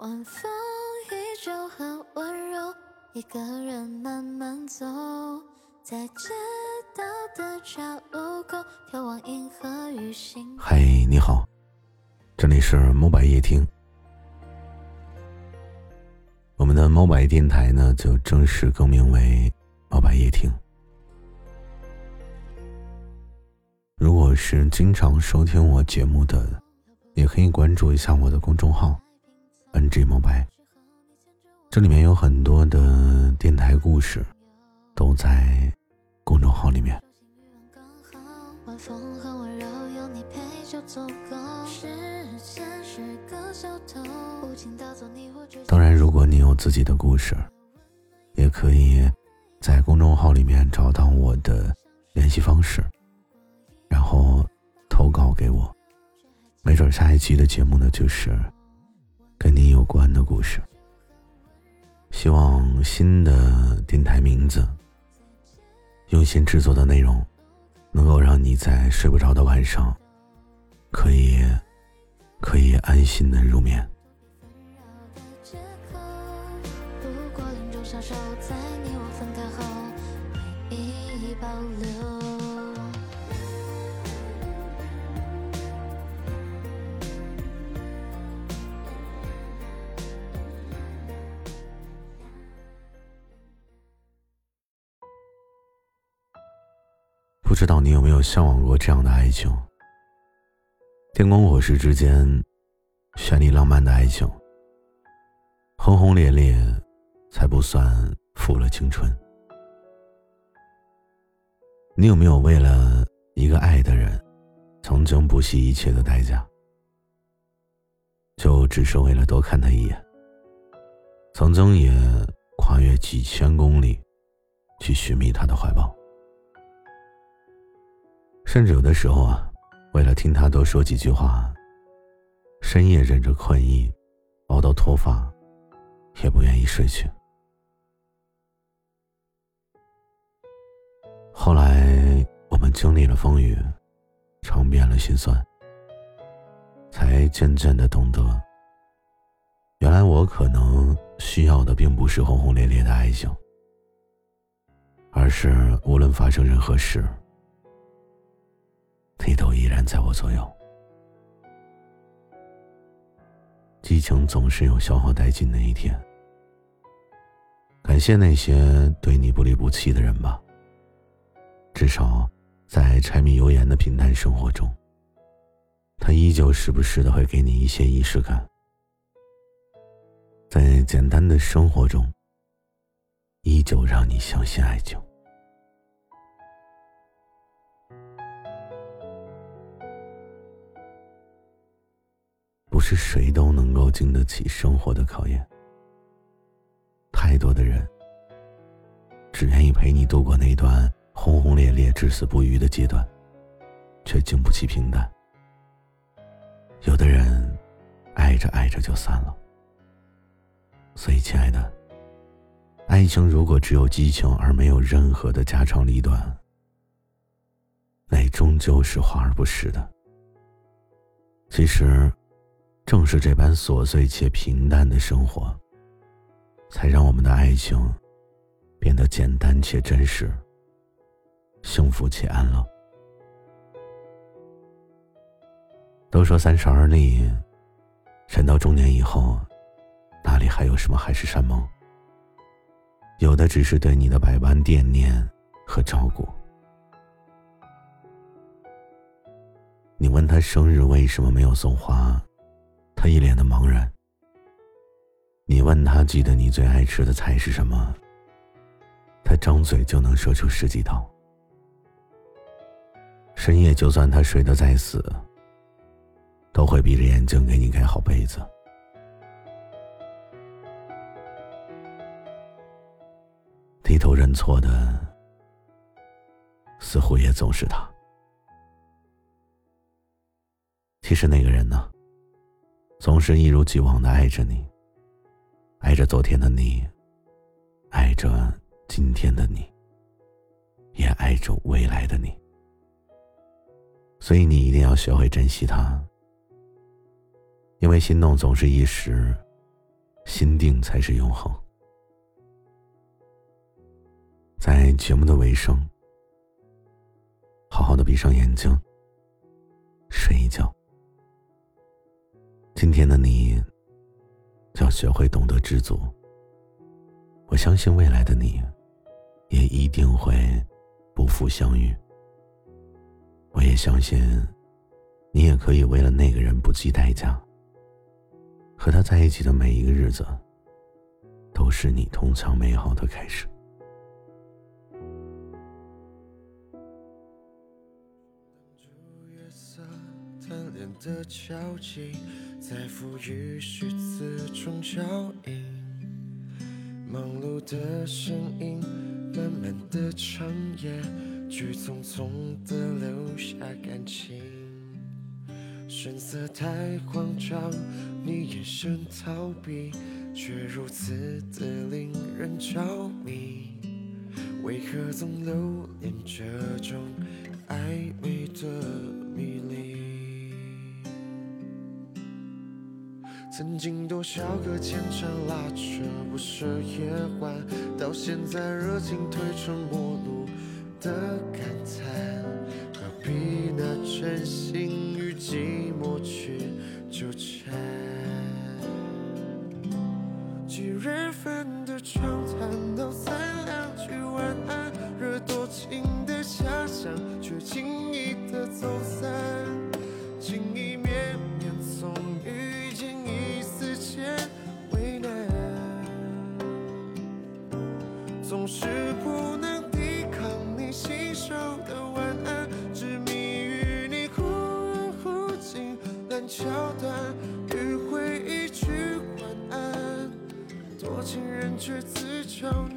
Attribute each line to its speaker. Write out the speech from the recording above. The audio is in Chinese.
Speaker 1: 晚风依旧很温柔，一个人慢慢走，在街道的岔路口，眺望银河与星。
Speaker 2: 嗨，你好，这里是猫白夜听。我们的猫白电台呢，就正式更名为猫白夜听。如果是经常收听我节目的，也可以关注一下我的公众号。NG 猫白，这里面有很多的电台故事，都在公众号里面。当然，如果你有自己的故事，也可以在公众号里面找到我的联系方式，然后投稿给我。没准下一期的节目呢，就是。跟你有关的故事，希望新的电台名字、用心制作的内容，能够让你在睡不着的晚上，可以可以安心的入眠。不不知道你有没有向往过这样的爱情？天空火石之间，绚丽浪漫的爱情，轰轰烈烈，才不算负了青春。你有没有为了一个爱的人，曾经不惜一切的代价，就只是为了多看他一眼？曾经也跨越几千公里，去寻觅他的怀抱？甚至有的时候啊，为了听他多说几句话，深夜忍着困意，熬到脱发，也不愿意睡去。后来我们经历了风雨，尝遍了心酸，才渐渐的懂得，原来我可能需要的并不是轰轰烈烈的爱情，而是无论发生任何事。在我左右。激情总是有消耗殆尽的一天。感谢那些对你不离不弃的人吧。至少，在柴米油盐的平淡生活中，他依旧时不时的会给你一些仪式感。在简单的生活中，依旧让你相信爱情。不是谁都能够经得起生活的考验。太多的人只愿意陪你度过那段轰轰烈烈、至死不渝的阶段，却经不起平淡。有的人爱着爱着就散了。所以，亲爱的，爱情如果只有激情而没有任何的家长里短，那终究是华而不实的。其实。正是这般琐碎且平淡的生活，才让我们的爱情变得简单且真实，幸福且安乐。都说三十而立，人到中年以后，哪里还有什么海誓山盟？有的只是对你的百般惦念和照顾。你问他生日为什么没有送花？一脸的茫然。你问他记得你最爱吃的菜是什么？他张嘴就能说出十几道。深夜就算他睡得再死，都会闭着眼睛给你盖好被子。低头认错的，似乎也总是他。其实那个人呢？总是一如既往的爱着你，爱着昨天的你，爱着今天的你，也爱着未来的你。所以你一定要学会珍惜他，因为心动总是一时，心定才是永恒。在节目的尾声，好好的闭上眼睛，睡一觉。今天的你，要学会懂得知足。我相信未来的你，也一定会不负相遇。我也相信，你也可以为了那个人不计代价。和他在一起的每一个日子，都是你通畅美好的开始。
Speaker 3: 的交集，在赋予诗词中脚印。忙碌的身影，漫漫的长夜，却匆匆的留下感情。神色太慌张，你眼神逃避，却如此的令人着迷。为何总留恋这种暧昧的迷离？曾经多少个牵肠拉扯不舍夜晚，到现在热情褪成陌路的感叹，何必拿真心与寂寞去纠缠？却自嘲。